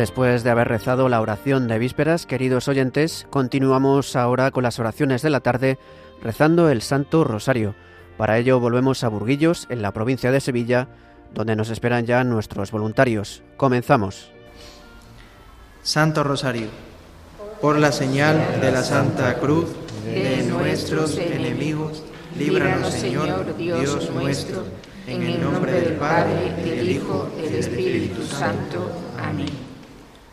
Después de haber rezado la oración de vísperas, queridos oyentes, continuamos ahora con las oraciones de la tarde rezando el Santo Rosario. Para ello volvemos a Burguillos, en la provincia de Sevilla, donde nos esperan ya nuestros voluntarios. Comenzamos. Santo Rosario, por la señal de la Santa Cruz de nuestros enemigos, líbranos Señor Dios nuestro, en el nombre del Padre, del Hijo, del Espíritu Santo. Amén.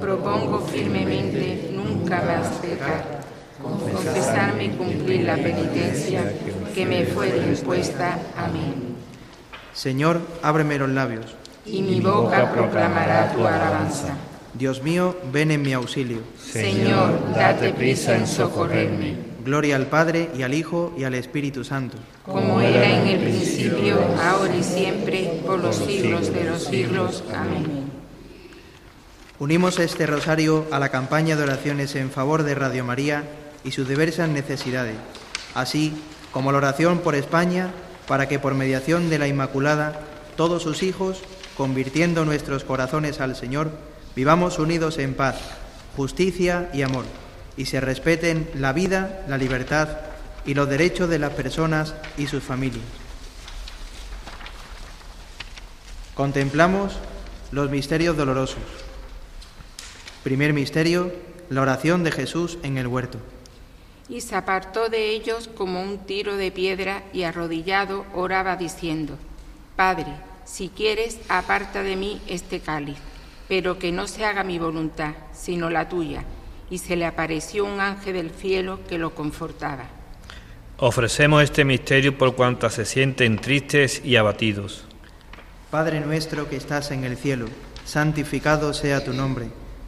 propongo firmemente nunca más pecar, confesarme y cumplir la penitencia que me fue impuesta. Amén. Señor, ábreme los labios. Y mi boca proclamará tu alabanza. Dios mío, ven en mi auxilio. Señor, date prisa en socorrerme. Gloria al Padre y al Hijo y al Espíritu Santo. Como era en el principio, ahora y siempre, por los siglos de los siglos. Amén. Unimos este rosario a la campaña de oraciones en favor de Radio María y sus diversas necesidades, así como la oración por España para que por mediación de la Inmaculada todos sus hijos, convirtiendo nuestros corazones al Señor, vivamos unidos en paz, justicia y amor, y se respeten la vida, la libertad y los derechos de las personas y sus familias. Contemplamos los misterios dolorosos. Primer misterio, la oración de Jesús en el huerto. Y se apartó de ellos como un tiro de piedra y arrodillado oraba diciendo, Padre, si quieres, aparta de mí este cáliz, pero que no se haga mi voluntad, sino la tuya. Y se le apareció un ángel del cielo que lo confortaba. Ofrecemos este misterio por cuanto se sienten tristes y abatidos. Padre nuestro que estás en el cielo, santificado sea tu nombre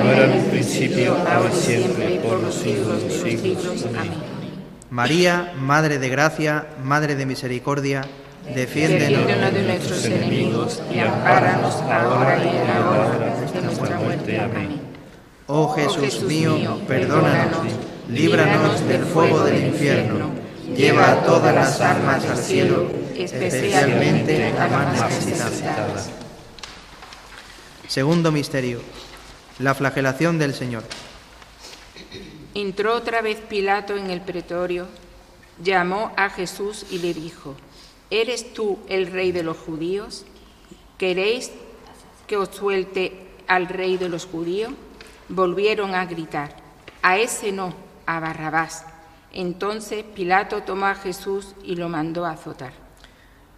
Como era en un principio, ahora y siempre, por los siglos de los siglos. Amén. María, Madre de gracia, Madre de misericordia, defiéndenos de nuestros enemigos y ampáranos ahora y en la hora de nuestra muerte. Amén. Oh Jesús mío, perdónanos, líbranos del fuego del infierno, lleva a todas las almas al cielo, especialmente a las más necesitadas. Segundo misterio, la flagelación del Señor. Entró otra vez Pilato en el pretorio, llamó a Jesús y le dijo, ¿eres tú el rey de los judíos? ¿Queréis que os suelte al rey de los judíos? Volvieron a gritar, a ese no, a Barrabás. Entonces Pilato tomó a Jesús y lo mandó a azotar.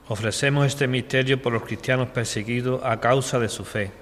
Ofrecemos este misterio por los cristianos perseguidos a causa de su fe.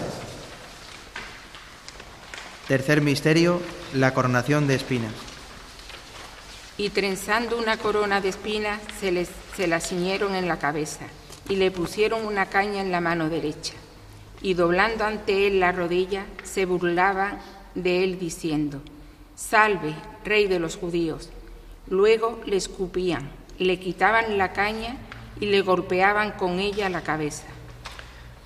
Tercer misterio, la coronación de espinas. Y trenzando una corona de espinas, se, les, se la ciñeron en la cabeza y le pusieron una caña en la mano derecha. Y doblando ante él la rodilla, se burlaban de él diciendo, Salve, rey de los judíos. Luego le escupían, le quitaban la caña y le golpeaban con ella la cabeza.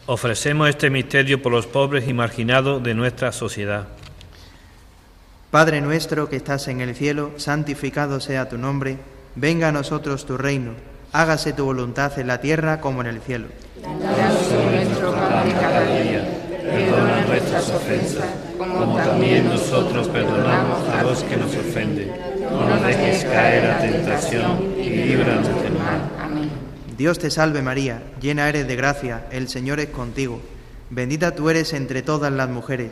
Ofrecemos este misterio por los pobres y marginados de nuestra sociedad. Padre nuestro que estás en el cielo, santificado sea tu nombre, venga a nosotros tu reino, hágase tu voluntad en la tierra como en el cielo. Danos nuestro pan de cada día, perdona nuestras ofensas como también nosotros perdonamos a los que nos ofenden. No nos dejes caer a tentación y líbranos del mal. Amén. Dios te salve María, llena eres de gracia, el Señor es contigo. Bendita tú eres entre todas las mujeres,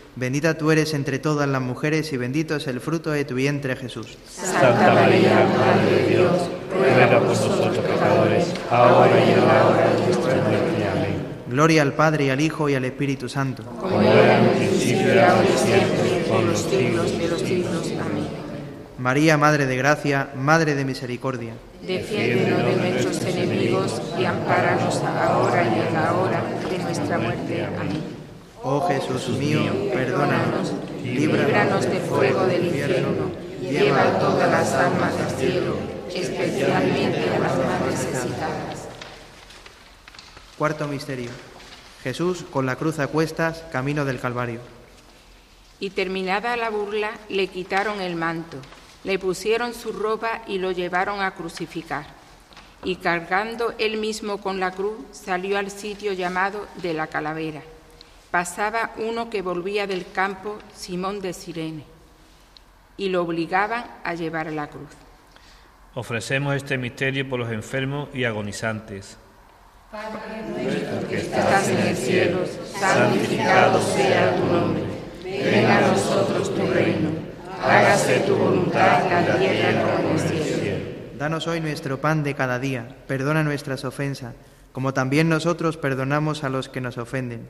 Bendita tú eres entre todas las mujeres y bendito es el fruto de tu vientre Jesús. Santa María, Madre de Dios, ruega por nosotros pecadores, ahora y en la hora de nuestra muerte. Amén. Gloria al Padre y al Hijo y al Espíritu Santo. Como era en el principio, ahora y siempre, por los siglos de los siglos. Amén. María, Madre de gracia, Madre de misericordia. Defiéndenos de nuestros enemigos y ampáranos ahora y en la hora de nuestra muerte. Amén. Oh Jesús mío, perdónanos, Líbranos del fuego del infierno, lleva todas las almas del cielo, especialmente a las más necesitadas. Cuarto misterio. Jesús con la cruz a cuestas, camino del Calvario. Y terminada la burla, le quitaron el manto, le pusieron su ropa y lo llevaron a crucificar. Y cargando él mismo con la cruz, salió al sitio llamado de la calavera. Pasaba uno que volvía del campo, Simón de Sirene, y lo obligaban a llevar la cruz. Ofrecemos este misterio por los enfermos y agonizantes. que estás en el cielo, santificado sea tu nombre. Venga a nosotros tu reino. Hágase tu voluntad en la tierra como en el cielo. Danos hoy nuestro pan de cada día, perdona nuestras ofensas, como también nosotros perdonamos a los que nos ofenden.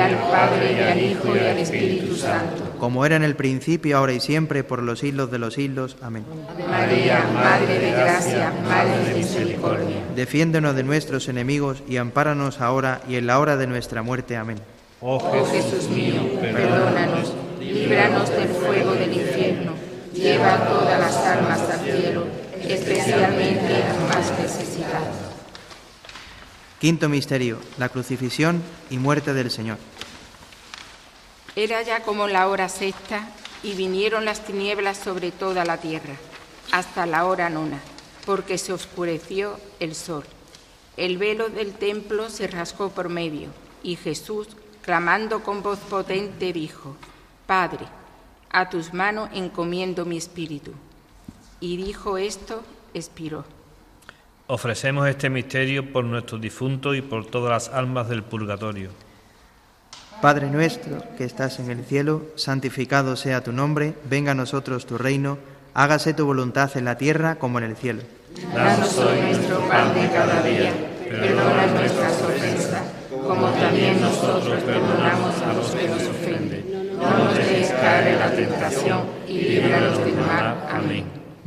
Al Padre y al Hijo y al Espíritu Santo. Como era en el principio, ahora y siempre, por los siglos de los siglos. Amén. María, Madre de gracia, Madre de misericordia. Defiéndonos de nuestros enemigos y ampáranos ahora y en la hora de nuestra muerte. Amén. Oh Jesús mío, perdónanos, líbranos del fuego del infierno, lleva todas las almas al cielo, especialmente las más necesitadas. Quinto misterio, la crucifixión y muerte del Señor. Era ya como la hora sexta y vinieron las tinieblas sobre toda la tierra, hasta la hora nona, porque se oscureció el sol. El velo del templo se rasgó por medio, y Jesús, clamando con voz potente, dijo, Padre, a tus manos encomiendo mi espíritu. Y dijo esto, expiró. Ofrecemos este misterio por nuestros difuntos y por todas las almas del purgatorio. Padre nuestro que estás en el cielo, santificado sea tu nombre, venga a nosotros tu reino, hágase tu voluntad en la tierra como en el cielo. Danos hoy nuestro pan de cada día, perdona nuestras ofensas, como también nosotros perdonamos a los que nos ofenden. No nos dejes caer en la tentación y líbranos del mal. Amén.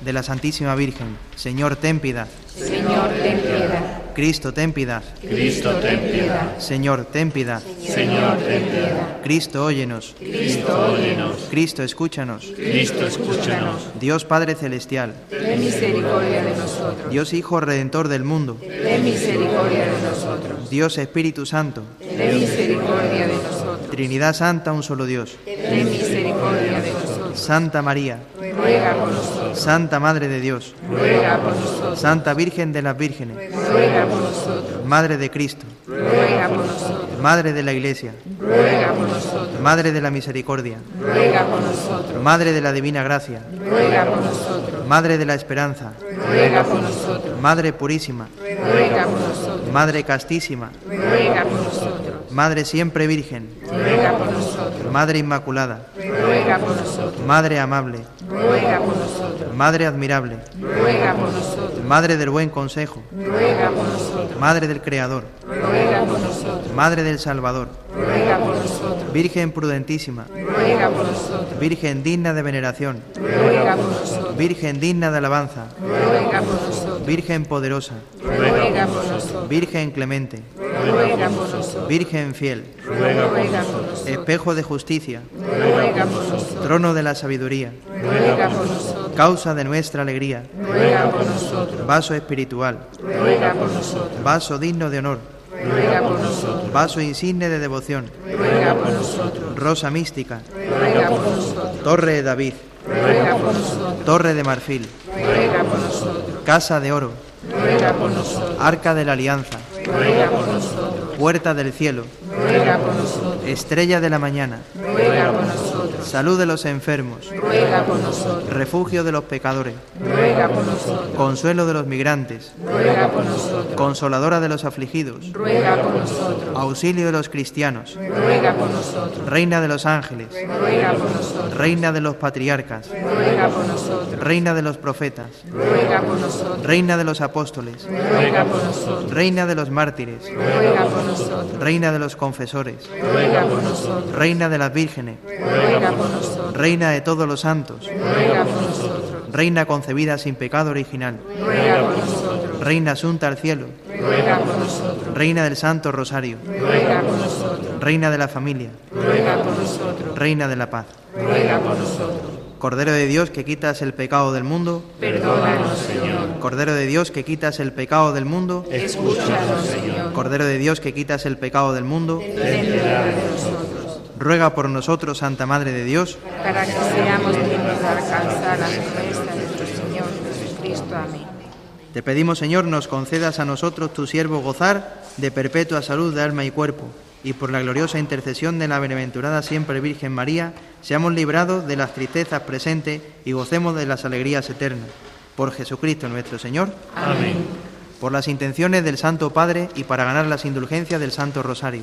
de la Santísima Virgen. Señor, ten piedad. Señor, ten piedad. Cristo, ten piedad. Cristo, ten piedad. Señor, ten piedad. Señor, ten piedad. Cristo, óyenos. Cristo, óyenos. Cristo, escúchanos. Cristo, escúchanos. Dios Padre Celestial. Ten misericordia de nosotros. Dios Hijo Redentor del mundo. Ten misericordia de nosotros. Dios Espíritu Santo. Ten misericordia de nosotros. Trinidad Santa, un solo Dios. Ten misericordia de nosotros. Santa María. Ruega por nosotros. Santa Madre de Dios. Ruega por nosotros. Santa Virgen de las Vírgenes. Ruega por nosotros. Madre de Cristo. Ruega por nosotros. Madre de la Iglesia. Ruega por nosotros. Madre de la Misericordia. Ruega por nosotros. Madre de la Divina Gracia. Ruega por nosotros. Madre de la Esperanza. Ruega por nosotros. Madre Purísima. Ruega por nosotros. Madre Castísima. Ruega por nosotros. Madre Siempre Virgen. Ruega por nosotros. Madre Inmaculada. Ruega por nosotros. Madre Amable. Ruega por nosotros. Madre Admirable. Ruega por nosotros. Madre del Buen Consejo. Ruega por nosotros. Madre del Creador. Ruega por nosotros. Madre del Salvador. Ruega por nosotros. Virgen prudentísima. Ruega por nosotros. Virgen digna de veneración. Ruega por nosotros. Virgen digna de alabanza. Ruega por nosotros. Virgen poderosa. Ruega por nosotros. Virgen clemente. Ruega por nosotros. Virgen fiel. Ruega por nosotros. Espejo de justicia. Ruega por nosotros. Trono de la sabiduría. Ruega por nosotros. Causa de nuestra alegría. Ruega por nosotros. Vaso espiritual. Ruega por nosotros. Vaso digno de honor. Ruega por nosotros. Vaso insigne de devoción. Ruega por nosotros. Rosa mística. Ruega por nosotros. Torre de David. Ruega por nosotros. Torre de marfil. Ruega por nosotros. Casa de oro. Ruega por nosotros. Arca de la alianza. Ruega por nosotros. Puerta del cielo. Ruega por nosotros. Estrella de la mañana. Salud de los enfermos. Ruega por nosotros. Refugio de los pecadores. Ruega por nosotros. Consuelo de los migrantes. Ruega por nosotros. Consoladora de los afligidos. Ruega por nosotros. Auxilio de los cristianos. Ruega por nosotros. Reina de los ángeles. Ruega por nosotros. Reina de los patriarcas. Ruega por nosotros. Reina de los profetas. Ruega por nosotros. Reina de los apóstoles. Ruega por nosotros. Reina de los mártires. Ruega por nosotros. Reina de los confesores. Ruega por nosotros. Reina de las vírgenes. Ruega por nosotros. Reina de todos los santos. Ruega por nosotros. Reina concebida sin pecado original. Ruega por nosotros. Reina asunta al cielo. Ruega por nosotros. Reina del Santo Rosario. Ruega por nosotros. Reina de la familia. Ruega por nosotros. Reina de la paz. Ruega por nosotros. Cordero de Dios que quitas el pecado del mundo, Perdónanos, Señor. Cordero de Dios que quitas el pecado del mundo, Escúchanos, Señor. Cordero de Dios que quitas el pecado del mundo, Ten piedad de nosotros, ruega por nosotros, Santa Madre de Dios, para que seamos dignos de alcanzar la promesa de nuestro Señor Jesucristo. Amén. Te pedimos, Señor, nos concedas a nosotros, tu siervo, gozar de perpetua salud de alma y cuerpo, y por la gloriosa intercesión de la bienaventurada siempre Virgen María, seamos librados de las tristezas presentes y gocemos de las alegrías eternas. Por Jesucristo nuestro Señor. Amén. por las intenciones del Santo Padre y para ganar las indulgencias del Santo Rosario.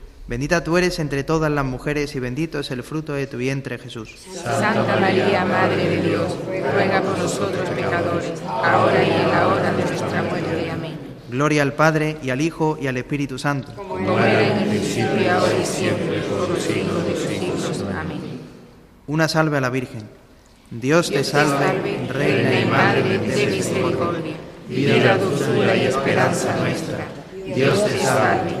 Bendita tú eres entre todas las mujeres y bendito es el fruto de tu vientre Jesús. Santa María, Madre de Dios, ruega por nosotros pecadores, ahora y en la hora de nuestra muerte. Amén. Gloria al Padre y al Hijo y al Espíritu Santo. Como era en el principio, ahora y siempre, por los siglos de los siglos. Amén. Una salve a la Virgen. Dios te salve, Reina y Madre de misericordia, vida, dulzura y esperanza nuestra. Dios te salve,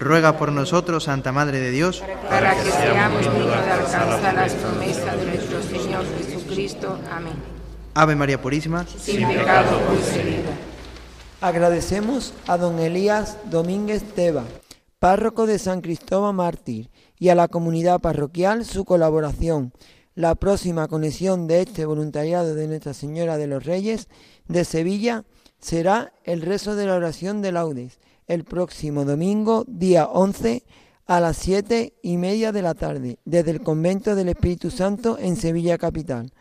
Ruega por nosotros, Santa Madre de Dios, para que seamos dignos de alcanzar las promesas de nuestro Señor Jesucristo. Amén. Ave María Purísima, Sin pecado concebida. Agradecemos a don Elías Domínguez Teba, párroco de San Cristóbal Mártir, y a la comunidad parroquial su colaboración. La próxima conexión de este voluntariado de Nuestra Señora de los Reyes de Sevilla será el rezo de la oración de laudes, el próximo domingo, día 11, a las siete y media de la tarde, desde el Convento del Espíritu Santo en Sevilla Capital.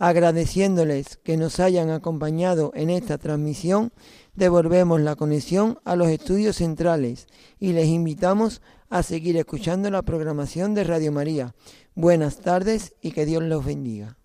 Agradeciéndoles que nos hayan acompañado en esta transmisión, devolvemos la conexión a los estudios centrales y les invitamos a seguir escuchando la programación de Radio María. Buenas tardes y que Dios los bendiga.